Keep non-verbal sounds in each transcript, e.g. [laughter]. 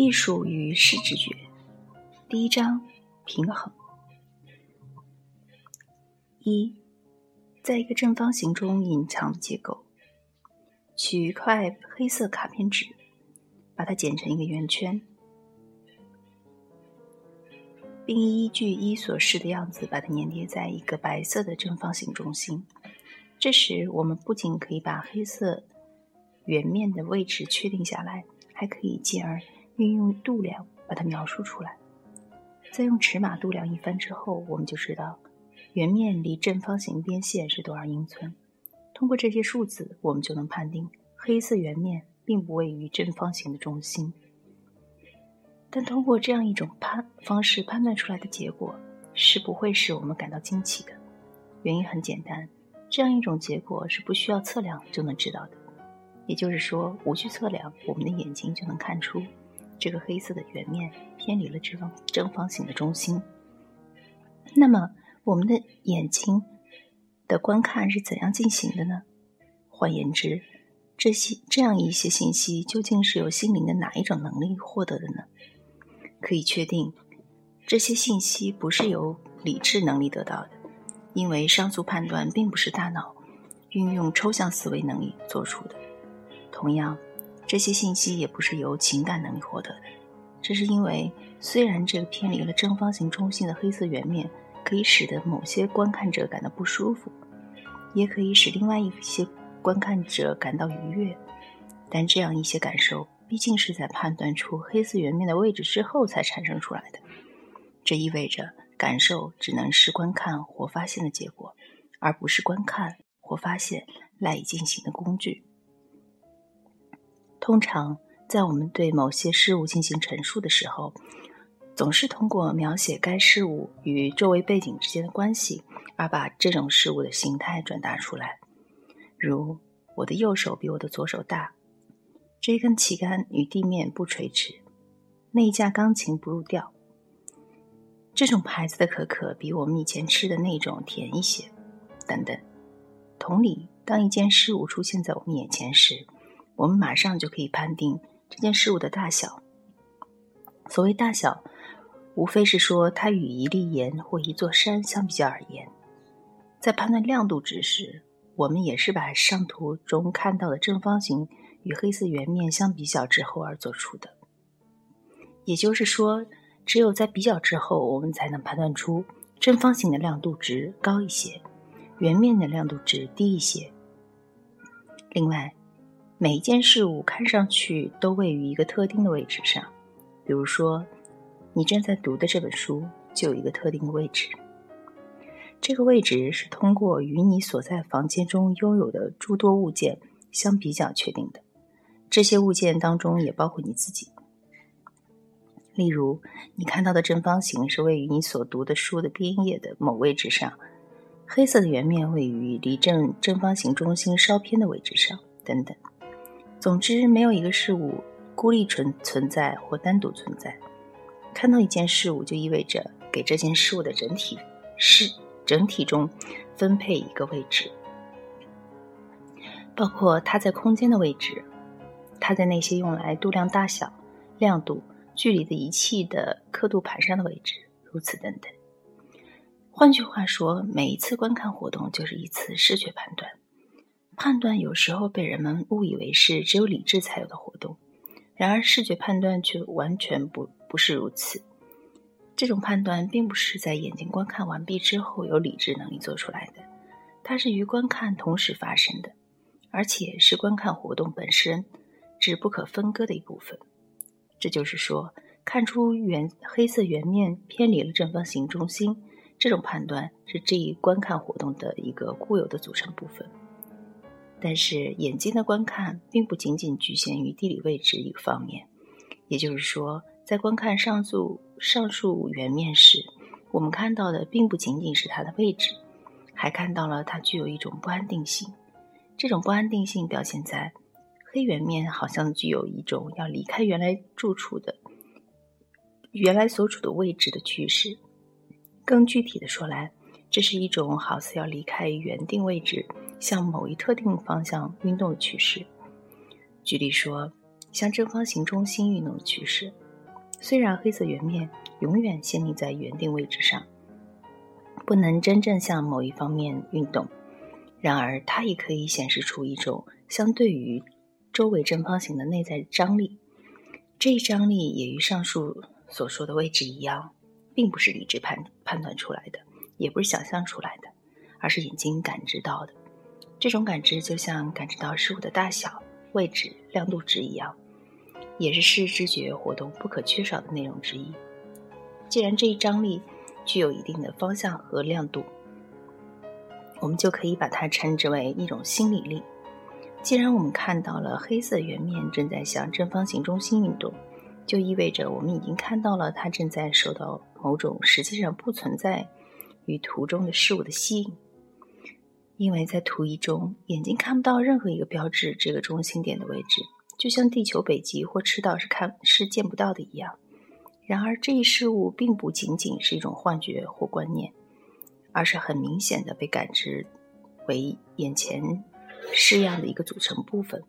艺术与视知觉，第一章平衡。一，在一个正方形中隐藏的结构，取一块黑色卡片纸，把它剪成一个圆圈，并依据一所示的样子把它粘贴在一个白色的正方形中心。这时，我们不仅可以把黑色圆面的位置确定下来，还可以进而。运用度量把它描述出来，再用尺码度量一番之后，我们就知道圆面离正方形边线是多少英寸。通过这些数字，我们就能判定黑色圆面并不位于正方形的中心。但通过这样一种判方式判断出来的结果是不会使我们感到惊奇的。原因很简单，这样一种结果是不需要测量就能知道的。也就是说，无需测量，我们的眼睛就能看出。这个黑色的圆面偏离了正方正方形的中心。那么，我们的眼睛的观看是怎样进行的呢？换言之，这些这样一些信息究竟是由心灵的哪一种能力获得的呢？可以确定，这些信息不是由理智能力得到的，因为上述判断并不是大脑运用抽象思维能力做出的。同样。这些信息也不是由情感能力获得的，这是因为虽然这个偏离了正方形中心的黑色圆面可以使得某些观看者感到不舒服，也可以使另外一些观看者感到愉悦，但这样一些感受毕竟是在判断出黑色圆面的位置之后才产生出来的。这意味着感受只能是观看或发现的结果，而不是观看或发现赖以进行的工具。通常，在我们对某些事物进行陈述的时候，总是通过描写该事物与周围背景之间的关系，而把这种事物的形态转达出来。如，我的右手比我的左手大，这一根旗杆与地面不垂直，那一架钢琴不入调，这种牌子的可可比我们以前吃的那种甜一些，等等。同理，当一件事物出现在我们眼前时，我们马上就可以判定这件事物的大小。所谓大小，无非是说它与一粒盐或一座山相比较而言。在判断亮度值时，我们也是把上图中看到的正方形与黑色圆面相比较之后而做出的。也就是说，只有在比较之后，我们才能判断出正方形的亮度值高一些，圆面的亮度值低一些。另外，每一件事物看上去都位于一个特定的位置上，比如说，你正在读的这本书就有一个特定的位置。这个位置是通过与你所在房间中拥有的诸多物件相比较确定的。这些物件当中也包括你自己。例如，你看到的正方形是位于你所读的书的边页的某位置上，黑色的圆面位于离正正方形中心稍偏的位置上，等等。总之，没有一个事物孤立存存在或单独存在。看到一件事物，就意味着给这件事物的整体是整体中分配一个位置，包括它在空间的位置，它在那些用来度量大小、亮度、距离的仪器的刻度盘上的位置，如此等等。换句话说，每一次观看活动就是一次视觉判断。判断有时候被人们误以为是只有理智才有的活动，然而视觉判断却完全不不是如此。这种判断并不是在眼睛观看完毕之后有理智能力做出来的，它是与观看同时发生的，而且是观看活动本身只不可分割的一部分。这就是说，看出圆黑色圆面偏离了正方形中心，这种判断是这一观看活动的一个固有的组成部分。但是眼睛的观看并不仅仅局限于地理位置一个方面，也就是说，在观看上述上述圆面时，我们看到的并不仅仅是它的位置，还看到了它具有一种不安定性。这种不安定性表现在黑圆面好像具有一种要离开原来住处的原来所处的位置的趋势。更具体的说来，这是一种好似要离开原定位置。向某一特定方向运动的趋势，举例说，向正方形中心运动的趋势，虽然黑色圆面永远限定在原定位置上，不能真正向某一方面运动，然而它也可以显示出一种相对于周围正方形的内在张力。这一张力也与上述所说的位置一样，并不是理智判判断出来的，也不是想象出来的，而是眼睛感知到的。这种感知就像感知到事物的大小、位置、亮度值一样。也是视知觉活动不可缺少的内容之一。既然这一张力具有一定的方向和亮度，我们就可以把它称之为一种心理力。既然我们看到了黑色圆面正在向正方形中心运动，就意味着我们已经看到了它正在受到某种实际上不存在于图中的事物的吸引。因为在图一中，眼睛看不到任何一个标志这个中心点的位置。就像地球北极或赤道是看是见不到的一样，然而这一事物并不仅仅是一种幻觉或观念，而是很明显的被感知为眼前式样的一个组成部分，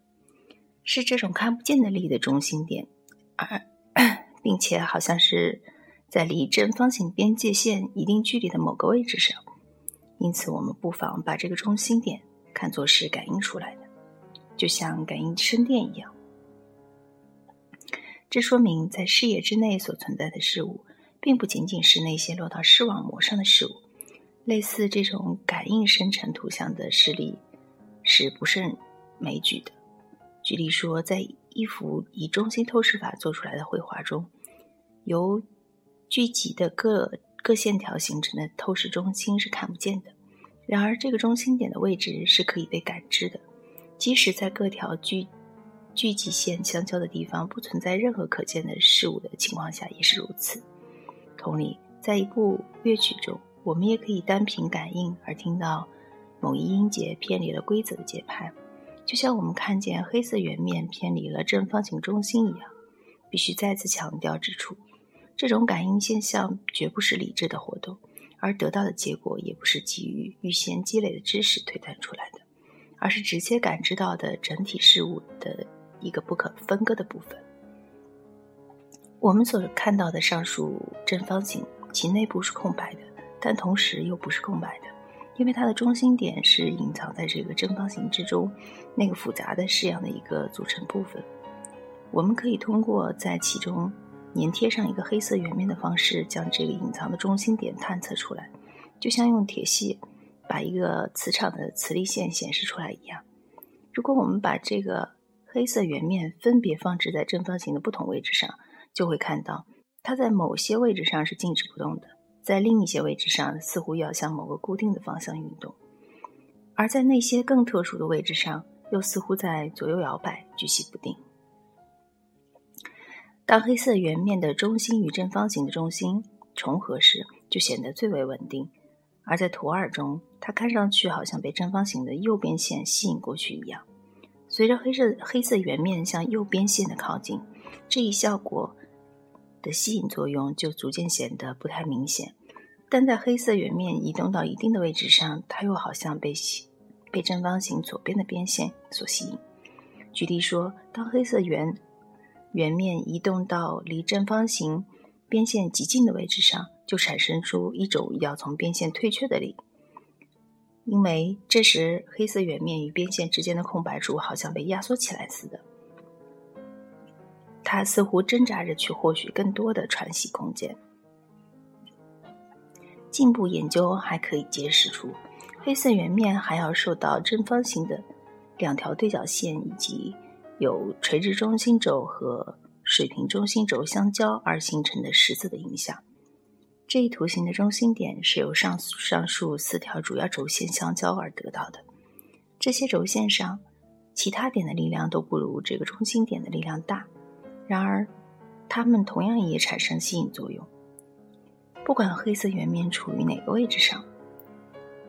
是这种看不见的力的中心点，而并且好像是在离正方形边界线一定距离的某个位置上，因此我们不妨把这个中心点看作是感应出来的，就像感应生电一样。这说明，在视野之内所存在的事物，并不仅仅是那些落到视网膜上的事物。类似这种感应生成图像的事例是不胜枚举的。举例说，在一幅以中心透视法做出来的绘画中，由聚集的各各线条形成的透视中心是看不见的。然而，这个中心点的位置是可以被感知的，即使在各条聚。聚集线相交的地方不存在任何可见的事物的情况下也是如此。同理，在一部乐曲中，我们也可以单凭感应而听到某一音节偏离了规则的节拍，就像我们看见黑色圆面偏离了正方形中心一样。必须再次强调指出，这种感应现象绝不是理智的活动，而得到的结果也不是基于预先积累的知识推断出来的，而是直接感知到的整体事物的。一个不可分割的部分。我们所看到的上述正方形，其内部是空白的，但同时又不是空白的，因为它的中心点是隐藏在这个正方形之中那个复杂的式样的一个组成部分。我们可以通过在其中粘贴上一个黑色圆面的方式，将这个隐藏的中心点探测出来，就像用铁线把一个磁场的磁力线显示出来一样。如果我们把这个黑色圆面分别放置在正方形的不同位置上，就会看到它在某些位置上是静止不动的，在另一些位置上似乎要向某个固定的方向运动，而在那些更特殊的位置上又似乎在左右摇摆、举棋不定。当黑色圆面的中心与正方形的中心重合时，就显得最为稳定；而在图二中，它看上去好像被正方形的右边线吸引过去一样。随着黑色黑色圆面向右边线的靠近，这一效果的吸引作用就逐渐显得不太明显。但在黑色圆面移动到一定的位置上，它又好像被吸被正方形左边的边线所吸引。举例说，当黑色圆圆面移动到离正方形边线极近的位置上，就产生出一种要从边线退却的力。因为这时黑色圆面与边线之间的空白处好像被压缩起来似的，它似乎挣扎着去获取更多的喘息空间。进一步研究还可以揭示出，黑色圆面还要受到正方形的两条对角线以及有垂直中心轴和水平中心轴相交而形成的十字的影响。这一图形的中心点是由上上述四条主要轴线相交而得到的。这些轴线上其他点的力量都不如这个中心点的力量大，然而它们同样也产生吸引作用。不管黑色圆面处于哪个位置上，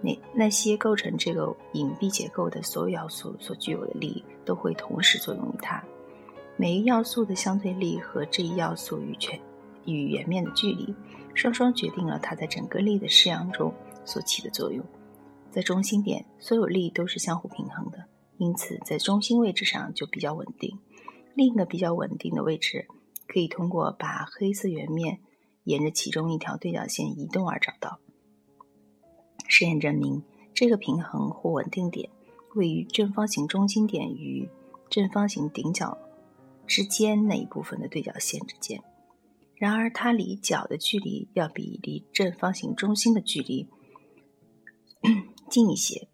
那那些构成这个隐蔽结构的所有要素所具有的力都会同时作用于它。每一要素的相对力和这一要素与全与圆面的距离。双双决定了它在整个力的式样中所起的作用。在中心点，所有力都是相互平衡的，因此在中心位置上就比较稳定。另一个比较稳定的位置可以通过把黑色圆面沿着其中一条对角线移动而找到。实验证明，这个平衡或稳定点位于正方形中心点与正方形顶角之间那一部分的对角线之间。然而，它离角的距离要比离正方形中心的距离 [coughs] 近一些。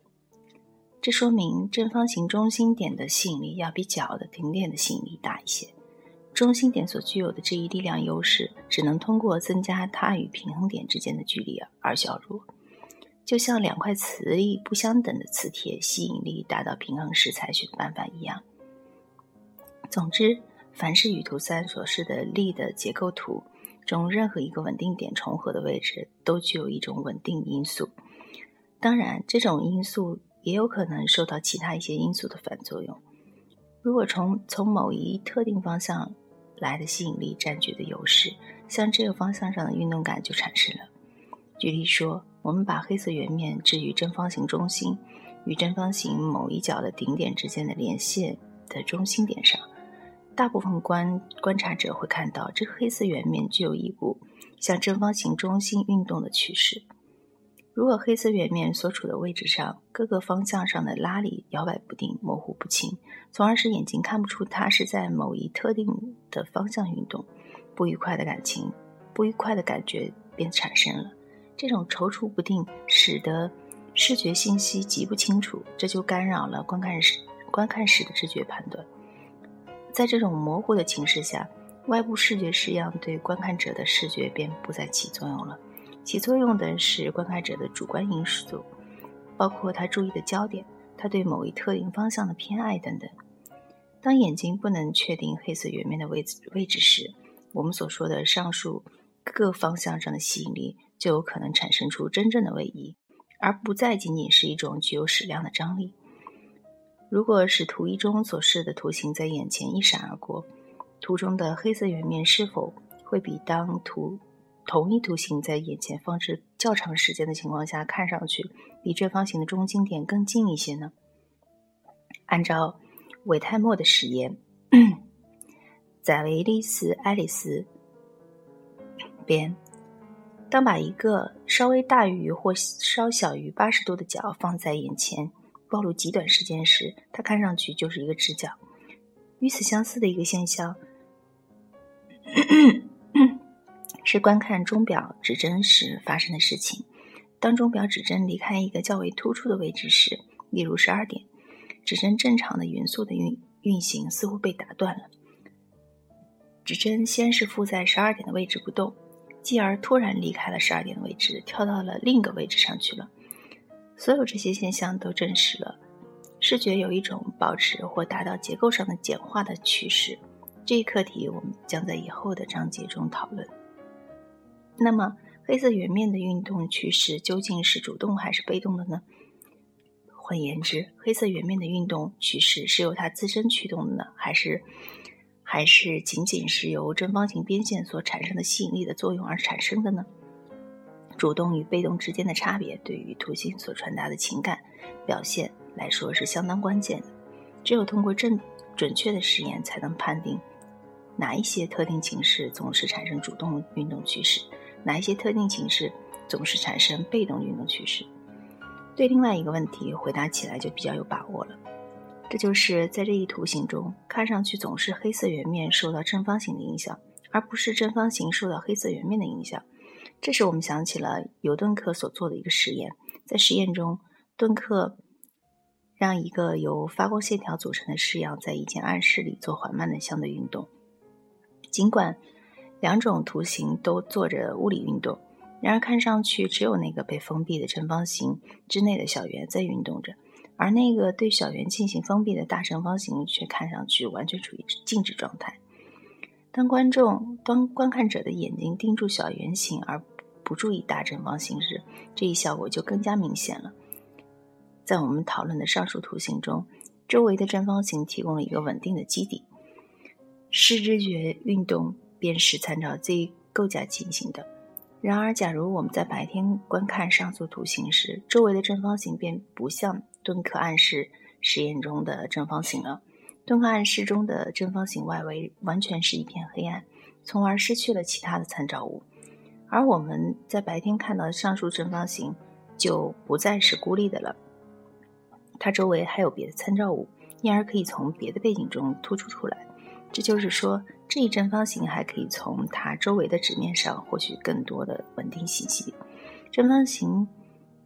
这说明正方形中心点的吸引力要比角的顶点的吸引力大一些。中心点所具有的这一力量优势，只能通过增加它与平衡点之间的距离而削弱。就像两块磁力不相等的磁铁吸引力达到平衡时采取的办法一样。总之。凡是与图三所示的力的结构图中任何一个稳定点重合的位置，都具有一种稳定因素。当然，这种因素也有可能受到其他一些因素的反作用。如果从从某一特定方向来的吸引力占据的优势，像这个方向上的运动感就产生了。举例说，我们把黑色圆面置于正方形中心与正方形某一角的顶点之间的连线的中心点上。大部分观观察者会看到，这个黑色圆面具有一股向正方形中心运动的趋势。如果黑色圆面所处的位置上各个方向上的拉力摇摆不定、模糊不清，从而使眼睛看不出它是在某一特定的方向运动，不愉快的感情、不愉快的感觉便产生了。这种踌躇不定使得视觉信息极不清楚，这就干扰了观看时观看时的知觉判断。在这种模糊的情势下，外部视觉式样对观看者的视觉便不再起作用了。起作用的是观看者的主观因素，包括他注意的焦点、他对某一特定方向的偏爱等等。当眼睛不能确定黑色圆面的位置位置时，我们所说的上述各方向上的吸引力就有可能产生出真正的位移，而不再仅仅是一种具有矢量的张力。如果使图一中所示的图形在眼前一闪而过，图中的黑色圆面是否会比当图同一图形在眼前放置较长时间的情况下看上去比正方形的中心点更近一些呢？按照韦泰莫的实验，[coughs] 在维利斯·爱丽丝边，当把一个稍微大于或稍小于八十度的角放在眼前。暴露极短时间时，它看上去就是一个直角。与此相似的一个现象 [coughs] 是观看钟表指针时发生的事情。当钟表指针离开一个较为突出的位置时，例如十二点，指针正常的匀速的运运行似乎被打断了。指针先是附在十二点的位置不动，继而突然离开了十二点的位置，跳到了另一个位置上去了。所有这些现象都证实了视觉有一种保持或达到结构上的简化的趋势。这一课题我们将在以后的章节中讨论。那么，黑色圆面的运动趋势究竟是主动还是被动的呢？换言之，黑色圆面的运动趋势是由它自身驱动的呢，还是还是仅仅是由正方形边线所产生的吸引力的作用而产生的呢？主动与被动之间的差别，对于图形所传达的情感表现来说是相当关键的。只有通过正准确的实验，才能判定哪一些特定情势总是产生主动运动趋势，哪一些特定情势总是产生被动运动趋势。对另外一个问题回答起来就比较有把握了，这就是在这一图形中，看上去总是黑色圆面受到正方形的影响，而不是正方形受到黑色圆面的影响。这时，我们想起了尤顿克所做的一个实验。在实验中，顿克让一个由发光线条组成的式样在一间暗室里做缓慢的相对运动。尽管两种图形都做着物理运动，然而看上去只有那个被封闭的正方形之内的小圆在运动着，而那个对小圆进行封闭的大正方形却看上去完全处于静止状态。当观众、当观看者的眼睛盯住小圆形而不注意大正方形时，这一效果就更加明显了。在我们讨论的上述图形中，周围的正方形提供了一个稳定的基底，视知觉运动便是参照这一构架进行的。然而，假如我们在白天观看上述图形时，周围的正方形便不像敦刻暗示实验中的正方形了。顿克暗示中的正方形外围完全是一片黑暗，从而失去了其他的参照物。而我们在白天看到的上述正方形就不再是孤立的了，它周围还有别的参照物，因而可以从别的背景中突出出来。这就是说，这一正方形还可以从它周围的纸面上获取更多的稳定信息。正方形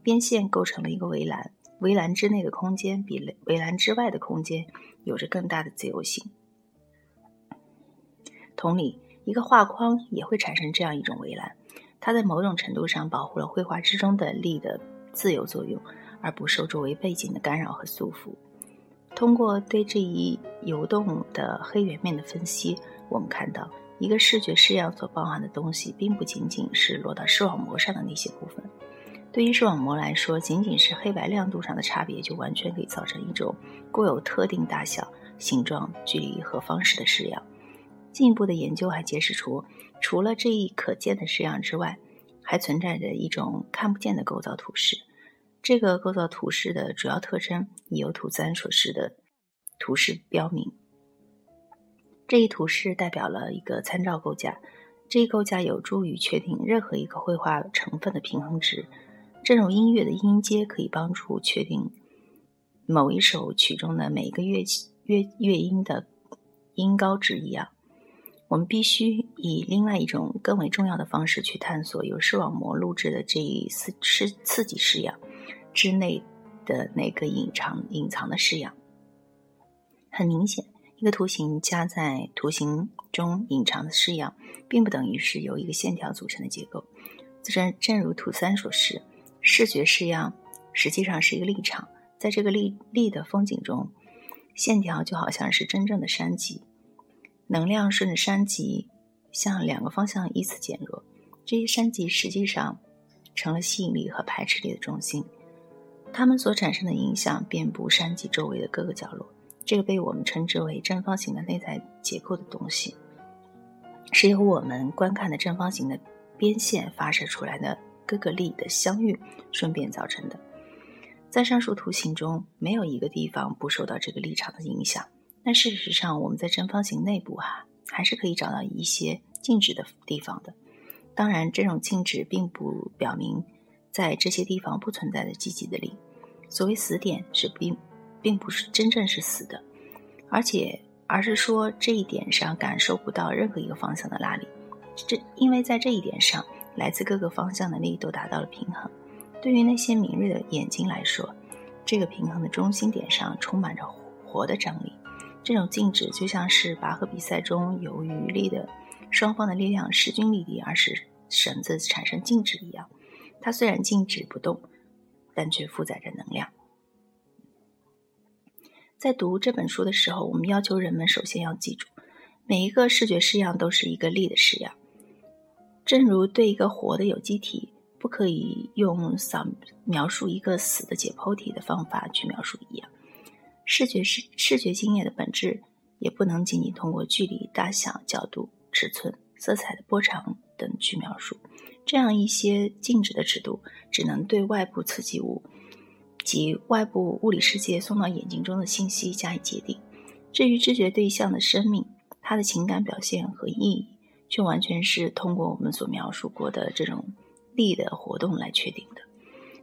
边线构成了一个围栏，围栏之内的空间比围栏之外的空间有着更大的自由性。同理，一个画框也会产生这样一种围栏，它在某种程度上保护了绘画之中的力的自由作用，而不受周围背景的干扰和束缚。通过对这一游动的黑圆面的分析，我们看到一个视觉式样所包含的东西，并不仅仅是落到视网膜上的那些部分。对于视网膜来说，仅仅是黑白亮度上的差别，就完全可以造成一种固有特定大小、形状、距离和方式的式样。进一步的研究还揭示出，除了这一可见的式样之外，还存在着一种看不见的构造图式。这个构造图式的主要特征已由图三所示的图示标明。这一图示代表了一个参照构架，这一构架有助于确定任何一个绘画成分的平衡值，这种音乐的音阶可以帮助确定某一首曲中的每一个乐器乐乐音的音高值一样。我们必须以另外一种更为重要的方式去探索由视网膜录制的这一次刺刺激式样。之内的那个隐藏隐藏的式样，很明显，一个图形加在图形中隐藏的式样，并不等于是由一个线条组成的结构。正正如图三所示，视觉式样实际上是一个立场，在这个立立的风景中，线条就好像是真正的山脊，能量顺着山脊向两个方向依次减弱，这些山脊实际上成了吸引力和排斥力的中心。它们所产生的影响遍布山脊周围的各个角落。这个被我们称之为正方形的内在结构的东西，是由我们观看的正方形的边线发射出来的各个力的相遇顺便造成的。在上述图形中，没有一个地方不受到这个立场的影响。但事实上，我们在正方形内部哈还是可以找到一些静止的地方的。当然，这种静止并不表明。在这些地方不存在的积极的力，所谓死点是并并不是真正是死的，而且而是说这一点上感受不到任何一个方向的拉力，这因为在这一点上来自各个方向的力都达到了平衡。对于那些敏锐的眼睛来说，这个平衡的中心点上充满着活的张力。这种静止就像是拔河比赛中由于力的双方的力量势均力敌而使绳子产生静止一样。它虽然静止不动，但却负载着能量。在读这本书的时候，我们要求人们首先要记住，每一个视觉式样都是一个力的式样。正如对一个活的有机体，不可以用扫描述一个死的解剖体的方法去描述一样，视觉视视觉经验的本质也不能仅仅通过距离、大小、角度、尺寸、色彩的波长等去描述。这样一些静止的尺度，只能对外部刺激物及外部物理世界送到眼睛中的信息加以界定。至于知觉对象的生命，它的情感表现和意义，却完全是通过我们所描述过的这种力的活动来确定的。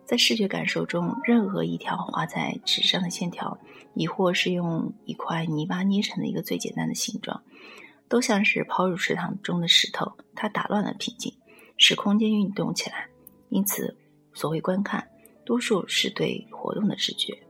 在视觉感受中，任何一条画在纸上的线条，亦或是用一块泥巴捏成的一个最简单的形状，都像是抛入池塘中的石头，它打乱了平静。使空间运动起来，因此，所谓观看，多数是对活动的直觉。